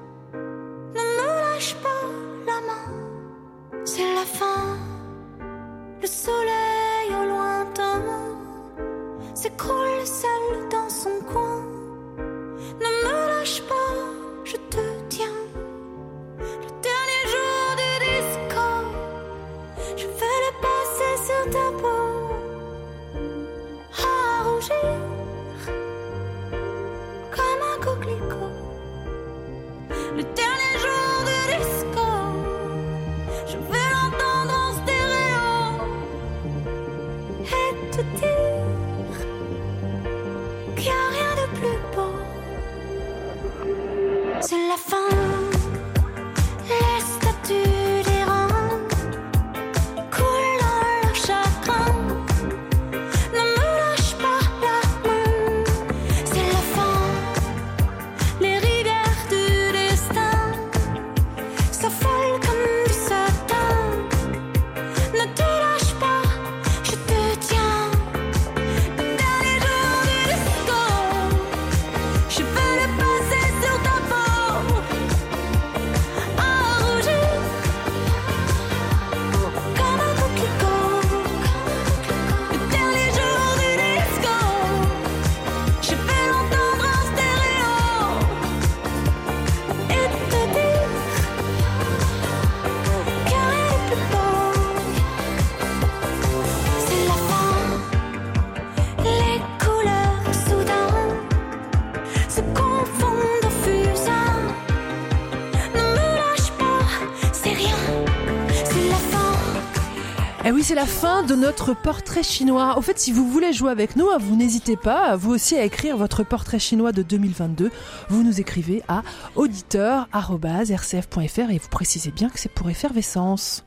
Speaker 16: C'est la fin de
Speaker 2: notre portrait chinois. Au fait, si vous voulez jouer avec nous, vous n'hésitez pas, vous aussi, à écrire votre portrait chinois de 2022. Vous nous écrivez à auditeur.rcf.fr et vous précisez bien que c'est pour effervescence.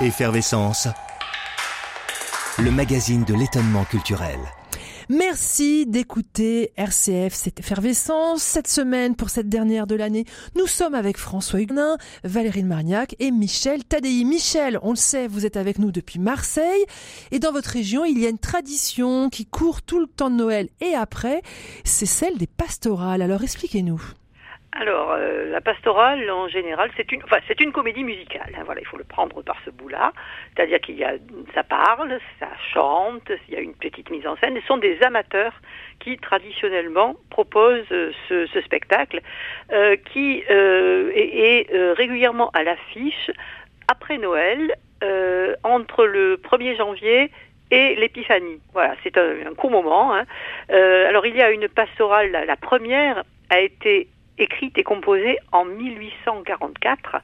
Speaker 1: Effervescence, le magazine de l'étonnement culturel.
Speaker 2: Merci d'écouter RCF, c'est effervescence. Cette semaine, pour cette dernière de l'année, nous sommes avec François Huguenin, Valérie Marniac et Michel Tadei. Michel, on le sait, vous êtes avec nous depuis Marseille. Et dans votre région, il y a une tradition qui court tout le temps de Noël et après, c'est celle des pastorales. Alors expliquez-nous.
Speaker 6: Alors, euh, la pastorale, en général, c'est une, enfin, c'est une comédie musicale. hein, voilà, il faut le prendre par ce bout-là. C'est-à-dire qu'il y a, ça parle, ça chante, il y a une petite mise en scène. Ce sont des amateurs qui traditionnellement proposent euh, ce, ce spectacle, euh, qui euh, est, est, euh, régulièrement à l'affiche après Noël, euh, entre le 1er janvier et l'épiphanie. Voilà, c'est un, un court moment. Hein. Alors, il y a une pastorale, la première a été écrite et composée en 1844.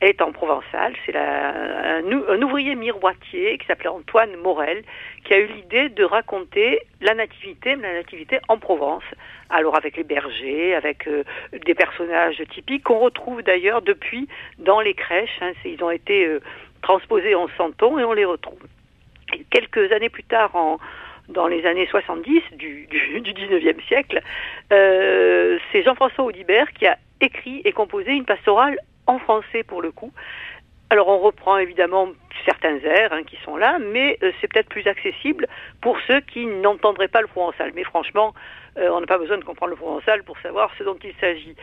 Speaker 6: Elle est en provençal. C'est un, un ouvrier miroitier qui s'appelait Antoine Morel qui a eu l'idée de raconter la nativité, mais la nativité en Provence. Alors avec les bergers, avec euh, des personnages typiques qu'on retrouve d'ailleurs depuis dans les crèches. hein. Ils ont été euh, transposés en Santon et on les retrouve. Et quelques années plus tard, en, dans les années 70 du, du, du 19e siècle, euh, c'est Jean-François Audibert qui a écrit et composé une pastorale en français pour le coup. Alors on reprend évidemment certains airs hein, qui sont là, mais euh, c'est peut-être plus accessible pour ceux qui n'entendraient pas le provençal. Mais franchement, euh, on n'a pas besoin de comprendre le provençal pour savoir ce dont il s'agit.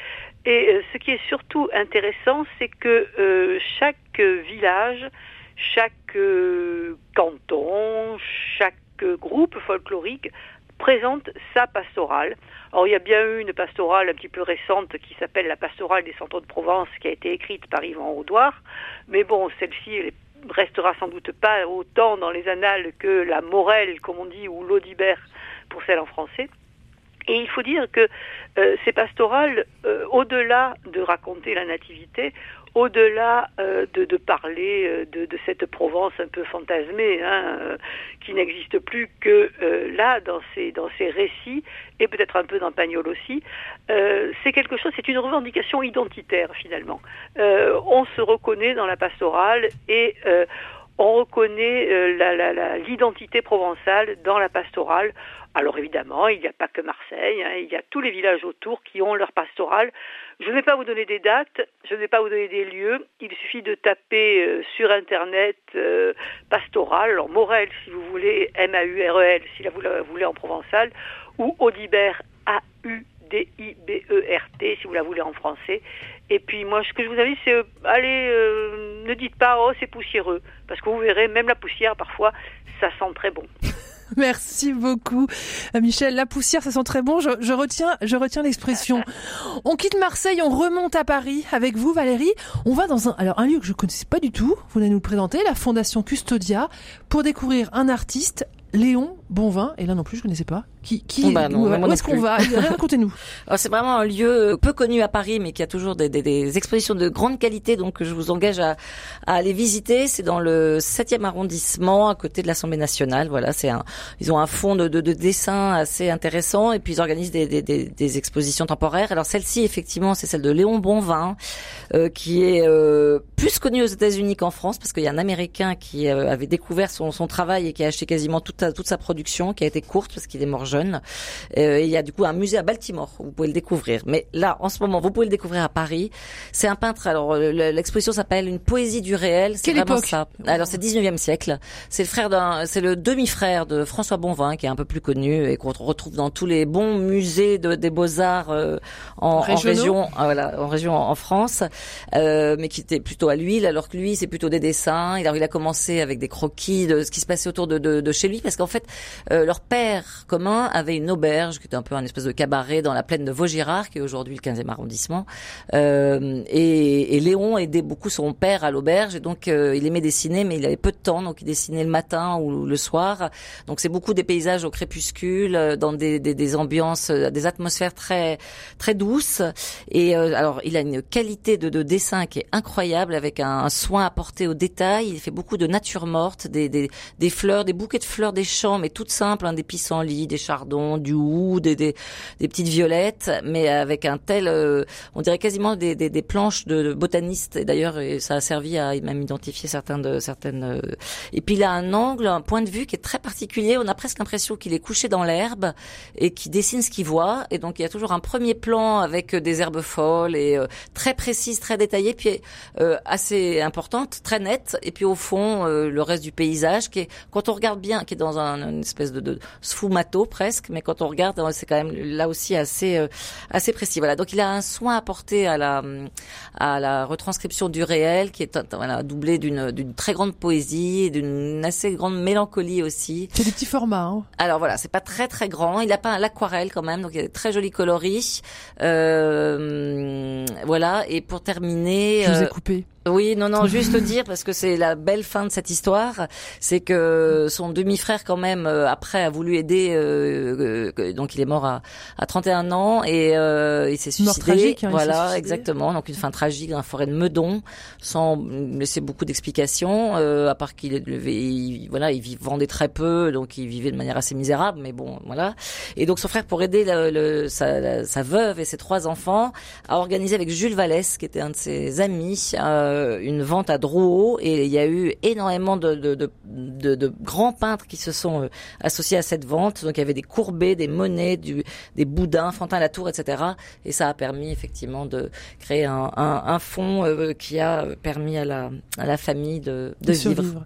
Speaker 6: Et euh, ce qui est surtout intéressant, c'est que euh, chaque village, chaque euh, canton, chaque euh, groupe folklorique présente sa pastorale. Alors il y a bien eu une pastorale un petit peu récente qui s'appelle la pastorale des centres de Provence qui a été écrite par Yvan Audouard, mais bon, celle-ci elle restera sans doute pas autant dans les annales que la Morelle, comme on dit, ou l'Audibert pour celle en français. Et il faut dire que euh, ces pastorales, euh, au-delà de raconter la nativité, au-delà euh, de, parler euh, de, cette Provence un peu fantasmée, hein, euh, qui n'existe plus que là, dans ces, dans ces récits, et peut-être un peu dans Pagnol aussi, c'est quelque chose, c'est une revendication identitaire finalement. On se reconnaît dans la pastorale et on reconnaît l'identité provençale dans la pastorale. Alors évidemment, il n'y a pas que Marseille, hein, il y a tous les villages autour qui ont leur pastorale. Je ne vais pas vous donner des dates, je ne vais pas vous donner des lieux. Il suffit de taper euh, sur Internet euh, pastorale, Morel si vous voulez, M-A-U-R-E-L si vous la voulez en provençal, ou Audibert, A-U-D-I-B-E-R-T si vous la voulez en français. Et puis moi, ce que je vous invite, c'est euh, allez, euh, ne dites pas oh c'est poussiéreux, parce que vous verrez, même la poussière parfois, ça sent très bon.
Speaker 2: Merci beaucoup, Michel. La poussière, ça sent très bon. Je, je retiens, je retiens l'expression. On quitte Marseille, on remonte à Paris avec vous, Valérie. On va dans un, alors un lieu que je connaissais pas du tout. Vous allez nous le présenter, la Fondation Custodia, pour découvrir un artiste, Léon Bonvin. Et là non plus, je connaissais pas. Qui, qui,
Speaker 4: bah non,
Speaker 2: où, où est-ce qu'on va Racontez-nous.
Speaker 4: C'est vraiment un lieu peu connu à Paris, mais qui a toujours des, des, des, expositions de grande qualité, donc je vous engage à, à aller visiter. C'est dans le 7e arrondissement, à côté de l'Assemblée nationale. Voilà, c'est un, ils ont un fond de, de, de dessin assez intéressant, et puis ils organisent des, des, des, des expositions temporaires. Alors celle-ci, effectivement, c'est celle de Léon Bonvin, euh, qui est euh, plus connu aux États-Unis qu'en France, parce qu'il y a un Américain qui euh, avait découvert son, son travail et qui a acheté quasiment toute, toute sa production, qui a été courte parce qu'il est mort jeune. Euh, il y a du coup un musée à Baltimore où vous pouvez le découvrir. Mais là, en ce moment, vous pouvez le découvrir à Paris. C'est un peintre. Alors l'exposition s'appelle Une poésie du réel. C'est
Speaker 2: Quelle
Speaker 4: vraiment
Speaker 2: époque
Speaker 4: ça. Alors c'est 19e siècle. C'est le frère d'un, c'est le demi-frère de François Bonvin qui est un peu plus connu et qu'on retrouve dans tous les bons musées de, des beaux arts euh, en, en, région, voilà, en région en France, euh, mais qui était plutôt à l'huile. Alors que lui, c'est plutôt des dessins. Alors il a commencé avec des croquis de ce qui se passait autour de, de, de chez lui, parce qu'en fait, euh, leur père commun avait une auberge qui était un peu un espèce de cabaret dans la plaine de Vaugirard, qui est aujourd'hui le 15e arrondissement. Euh, et, et, Léon aidait beaucoup son père à l'auberge, et donc euh, il aimait dessiner, mais il avait peu de temps, donc il dessinait le matin ou le soir. Donc c'est beaucoup des paysages au crépuscule, dans des, des, des ambiances, des atmosphères très très douces. Et euh, alors il a une qualité de, de, dessin qui est incroyable, avec un, soin apporté au détail. Il fait beaucoup de nature morte, des, des, des fleurs, des bouquets de fleurs des champs, toutes simples, hein, des pissenlits, des chardons, du hou, des, des, des petites violettes, mais avec un tel, euh, on dirait quasiment des, des, des planches de, de botanistes. Et d'ailleurs, ça a servi à même identifier certains de certaines. euh, Et puis il a un angle, un point de vue qui est très particulier. On a presque l'impression qu'il est couché dans l'herbe et qui dessine ce qu'il voit. Et donc il y a toujours un premier plan avec euh, des herbes folles et euh, très précises, très détaillées, puis euh, assez importante, très nette. Et puis au fond, euh, le reste du paysage qui est, quand on regarde bien, qui est dans un, une espèce de, de sfumato presque, mais quand on regarde, c'est quand même là aussi assez euh, assez précis. Voilà. Donc il a un soin apporté à la à la retranscription du réel qui est voilà, doublé d'une d'une très grande poésie d'une assez grande mélancolie aussi.
Speaker 21: C'est des petits formats. Hein.
Speaker 4: Alors voilà, c'est pas très très grand. Il a pas l'aquarelle quand même, donc il y a des très jolis coloris. Euh, voilà. Et pour terminer,
Speaker 21: Je vous ai
Speaker 4: euh,
Speaker 21: coupé.
Speaker 4: Oui, non, non, juste dire parce que c'est la belle fin de cette histoire, c'est que son demi-frère quand même euh, après a voulu aider, euh, euh, donc il est mort à, à 31 ans et euh, il s'est
Speaker 21: Mort
Speaker 4: suicidé.
Speaker 21: tragique, hein,
Speaker 4: voilà,
Speaker 21: suicidé.
Speaker 4: exactement. Donc une fin tragique dans la forêt de Meudon, sans laisser beaucoup d'explications, euh, à part qu'il il- voilà, il vendait très peu, donc il vivait de manière assez misérable, mais bon, voilà. Et donc son frère, pour aider le, le- sa, la- sa veuve et ses trois enfants, a organisé avec Jules Vallès, qui était un de ses amis, euh, une vente à Drouot. Et il y a eu énormément de, de, de, de- de grands peintres qui se sont euh, associés à cette vente. Donc il y avait des Courbet, des Monet, du, des Boudin, Fantin Latour, etc. Et ça a permis effectivement de créer un, un, un fonds euh, qui a permis à la, à la famille de, de vivre.
Speaker 21: survivre.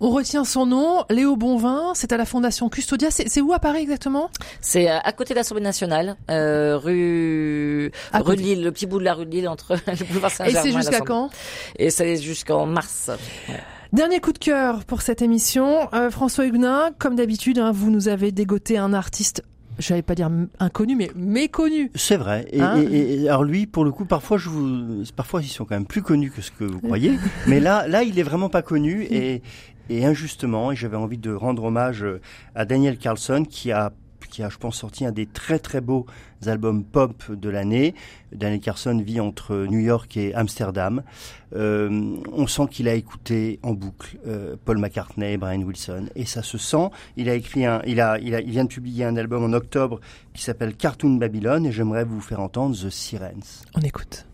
Speaker 21: On retient son nom, Léo Bonvin, c'est à la Fondation Custodia. C'est où à Paris exactement?
Speaker 4: C'est à à côté de l'Assemblée nationale, euh, rue
Speaker 21: À
Speaker 4: rue Lille, le petit bout de la rue de Lille entre le boulevard
Speaker 21: Et
Speaker 4: Saint-Germain.
Speaker 21: c'est jusqu'à quand?
Speaker 4: Et c'est jusqu'en mars. Ouais.
Speaker 21: Dernier coup de cœur pour cette émission. Euh, François Huguenin, comme d'habitude, hein, vous nous avez dégoté un artiste, je n'allais pas dire inconnu, mais méconnu.
Speaker 11: C'est vrai. Et,
Speaker 21: Hein
Speaker 11: et- et- alors lui, pour le coup, parfois, je vous, parfois ils sont quand même plus connus que ce que vous croyez. mais là, là, il est vraiment pas connu et, et injustement. Et j'avais envie de rendre hommage euh, à Daniel Carlson qui a qui a, je pense, sorti un des très très beaux albums pop de l'année. Daniel Carlson vit entre New York et Amsterdam. Euh, on sent qu'il a écouté en boucle euh, Paul McCartney, Brian Wilson, et ça se sent. Il a écrit un, il a, il a, il vient de publier un album en octobre qui s'appelle Cartoon Babylon, et j'aimerais vous faire entendre The Sirens.
Speaker 21: On écoute.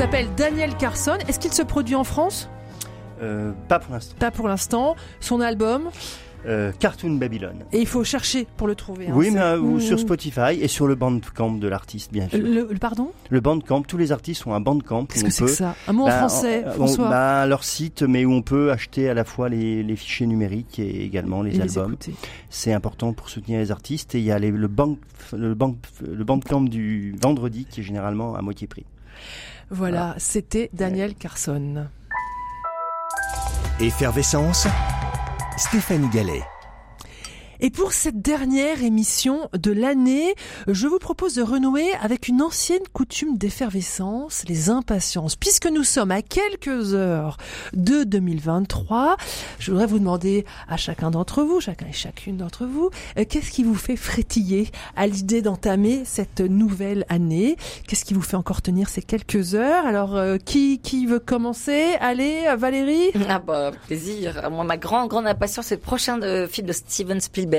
Speaker 2: S'appelle Daniel Carson. Est-ce qu'il se produit en France?
Speaker 11: Euh, pas pour l'instant.
Speaker 2: Pas pour l'instant. Son album?
Speaker 11: Euh, Cartoon Babylon.
Speaker 2: Et il faut chercher pour le trouver. hein.
Speaker 11: Oui, mais euh, ou sur Spotify et sur le Bandcamp de l'artiste, bien sûr.
Speaker 2: Le, le- pardon?
Speaker 11: Le Bandcamp, tous les artistes ont un Bandcamp.
Speaker 2: Qu'est-ce que c'est que ça? Un mot en
Speaker 11: Bah,
Speaker 2: français,
Speaker 11: on-
Speaker 2: François
Speaker 11: bah, leur site, mais où on peut acheter à la fois les, les fichiers numériques et également les
Speaker 2: Et
Speaker 11: albums. C'est important pour soutenir les artistes. Et il y a les- le, bank, le, bank, le Bandcamp du vendredi qui est généralement à moitié prix.
Speaker 2: Voilà, c'était Daniel Carson.
Speaker 1: Effervescence, Stéphanie Gallet.
Speaker 2: Et pour cette dernière émission de l'année, je vous propose de renouer avec une ancienne coutume d'effervescence, les impatiences. Puisque nous sommes à quelques heures de 2023, je voudrais vous demander à chacun d'entre vous, chacun et chacune d'entre vous, euh, qu'est-ce qui vous fait frétiller à l'idée d'entamer cette nouvelle année? Qu'est-ce qui vous fait encore tenir ces quelques heures? Alors, euh, qui, qui veut commencer? Allez, euh, Valérie?
Speaker 4: Ah bah plaisir. Moi ma grande grande impatience c'est le prochain de, film de Steven Spielberg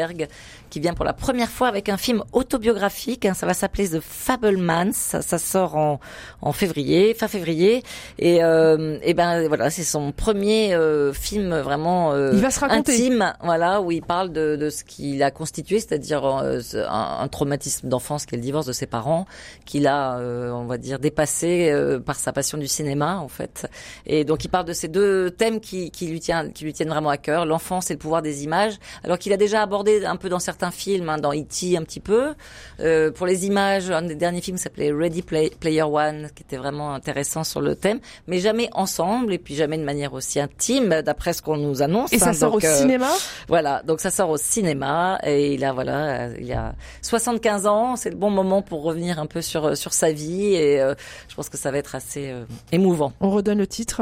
Speaker 4: qui vient pour la première fois avec un film autobiographique. hein. ça va s'appeler The Fablemans. Ça, ça sort en, en février, fin février. Et, euh, et ben voilà, c'est son premier euh, film vraiment euh,
Speaker 2: Il va se raconter.
Speaker 4: intime, voilà, où il parle de, de ce qu'il a constitué, c'est-à-dire ce- un, un traumatisme d'enfance qui est le divorce de ses parents, qu'il a, on va dire, dépassé par sa passion du cinéma en fait. Et donc il parle de ces deux thèmes qui, qui lui tiennent, qui lui tiennent vraiment à cœur, l'enfance et le pouvoir des images, alors qu'il a déjà abordé un peu dans certains films, hein, dans E.T. un petit peu. Euh, pour les images, un des derniers films s'appelait Ready Play- Player One, qui était vraiment intéressant sur le thème, mais jamais ensemble et puis jamais de manière aussi intime, d'après ce qu'on nous annonce.
Speaker 2: Et ça
Speaker 4: hein.
Speaker 2: sort
Speaker 4: Donc,
Speaker 2: au
Speaker 4: euh,
Speaker 2: cinéma?
Speaker 4: Voilà, donc ça sort au cinéma et il a voilà, il a 75 ans, c'est le bon moment pour revenir un peu sur sur sa vie et euh, je pense que ça va être assez émouvant.
Speaker 2: On redonne le titre?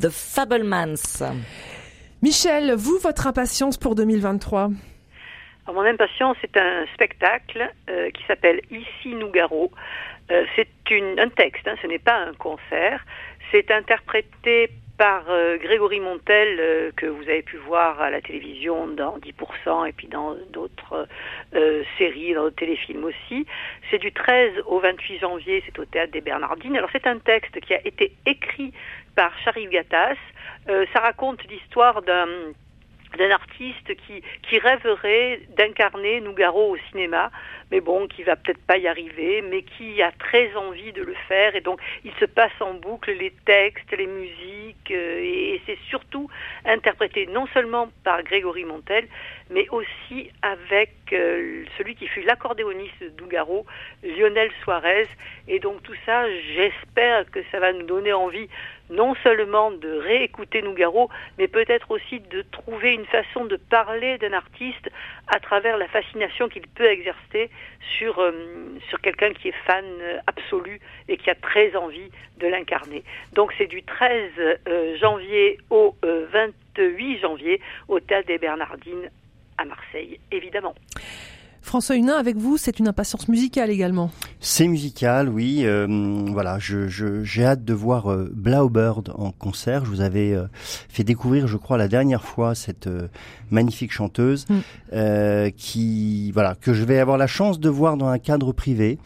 Speaker 4: The Fablemans.
Speaker 2: Michel, vous, votre impatience pour 2023
Speaker 6: Alors, mon impatience, c'est un spectacle euh, qui s'appelle Ici Nougaro. Euh, c'est un texte, hein, ce n'est pas un concert. C'est interprété par euh, Grégory Montel, euh, que vous avez pu voir à la télévision dans 10% et puis dans d'autres euh, séries, dans d'autres téléfilms aussi. C'est du 13 au 28 janvier, c'est au Théâtre des Bernardines. Alors c'est un texte qui a été écrit par Charif Gattas. Euh, ça raconte l'histoire d'un d'un artiste qui, qui rêverait d'incarner Nougaro au cinéma, mais bon, qui va peut-être pas y arriver, mais qui a très envie de le faire, et donc il se passe en boucle les textes, les musiques, euh, et c'est surtout interprété non seulement par Grégory Montel, mais aussi avec euh, celui qui fut l'accordéoniste de Nougaro, Lionel Suarez, et donc tout ça, j'espère que ça va nous donner envie non seulement de réécouter Nougaro, mais peut-être aussi de trouver une façon de parler d'un artiste à travers la fascination qu'il peut exercer sur, euh, sur quelqu'un qui est fan euh, absolu et qui a très envie de l'incarner. Donc c'est du 13 euh, janvier au euh, 28 janvier au Théâtre des Bernardines à Marseille, évidemment.
Speaker 2: François Hunin, avec vous, c'est une impatience musicale également.
Speaker 11: C'est musical, oui. euh, voilà, je, je- j'ai hâte de voir euh, Blaubird en concert. Je vous avais euh, fait découvrir, je crois, la dernière fois cette euh, magnifique chanteuse
Speaker 2: Mm.
Speaker 11: euh, qui, voilà, que je vais avoir la chance de voir dans un cadre privé.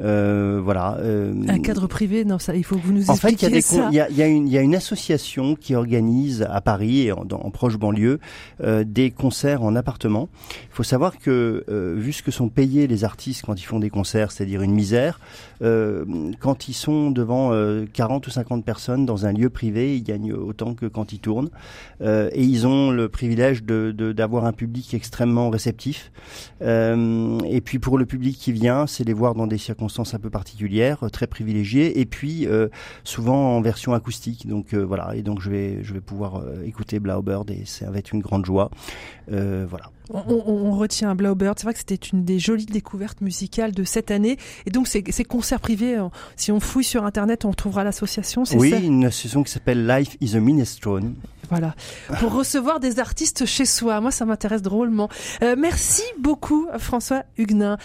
Speaker 11: Euh, voilà. euh,
Speaker 2: Un cadre privé, non, ça, il faut que vous nous
Speaker 11: en fait, il y, a
Speaker 2: expliquiez
Speaker 11: des
Speaker 2: ça.
Speaker 11: con- il, y a, il y a une, il y a une association qui organise à Paris et en, dans- en proche banlieue euh, des concerts en appartement. Il faut savoir que, euh, vu ce que sont payés les artistes quand ils font des concerts, c'est-à-dire une misère, euh, quand ils sont devant euh, 40 ou 50 personnes dans un lieu privé, ils gagnent autant que quand ils tournent. Euh, et ils ont le privilège de- de- d'avoir un public extrêmement réceptif. Euh, et puis pour le public qui vient, c'est les voir dans des circonstances un peu particulières, euh, très privilégiées, et puis souvent en version acoustique. Donc voilà, et donc je vais je vais pouvoir écouter Blaubird et ça va être une grande joie. Voilà.
Speaker 2: On, on- on retient Blaubird. C'est vrai que c'était une des jolies découvertes musicales de cette année. Et donc, ces, ces concerts privés, euh, si on fouille sur Internet, on trouvera l'association. C'est
Speaker 11: Oui,
Speaker 2: ça
Speaker 11: une association qui s'appelle Life is a Minestrone.
Speaker 2: Voilà. Pour recevoir des artistes chez soi. Moi, ça m'intéresse drôlement. Euh, merci beaucoup, François Huguenin.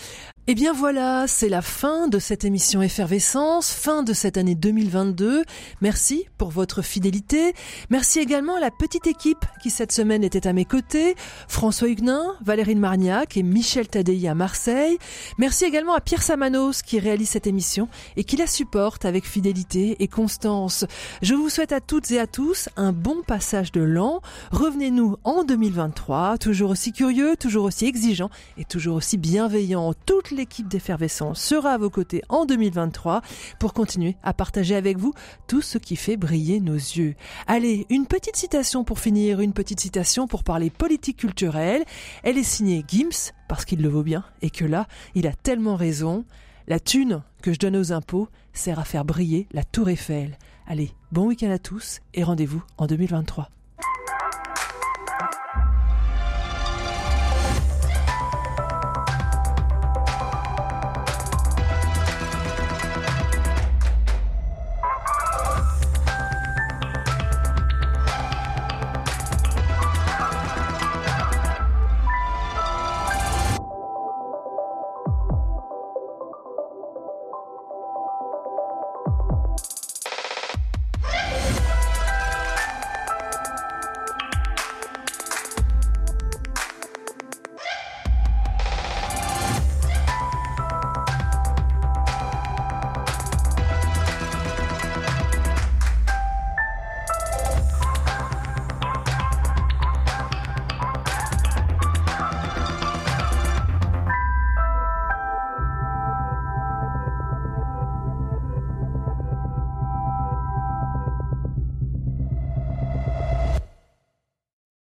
Speaker 2: Eh bien voilà, c'est la fin de cette émission Effervescence, fin de cette année 2022. Merci pour votre fidélité. Merci également à la petite équipe qui cette semaine était à mes côtés. François Huguenin, Valérine Marniac et Michel Tadei à Marseille. Merci également à Pierre Samanos qui réalise cette émission et qui la supporte avec fidélité et constance. Je vous souhaite à toutes et à tous un bon passage de l'an. Revenez-nous en 2023, toujours aussi curieux, toujours aussi exigeant et toujours aussi bienveillant. L'équipe d'effervescence sera à vos côtés en 2023 pour continuer à partager avec vous tout ce qui fait briller nos yeux. Allez, une petite citation pour finir, une petite citation pour parler politique culturelle. Elle est signée Gims parce qu'il le vaut bien et que là, il a tellement raison. La thune que je donne aux impôts sert à faire briller la tour Eiffel. Allez, bon week-end à tous et rendez-vous en 2023.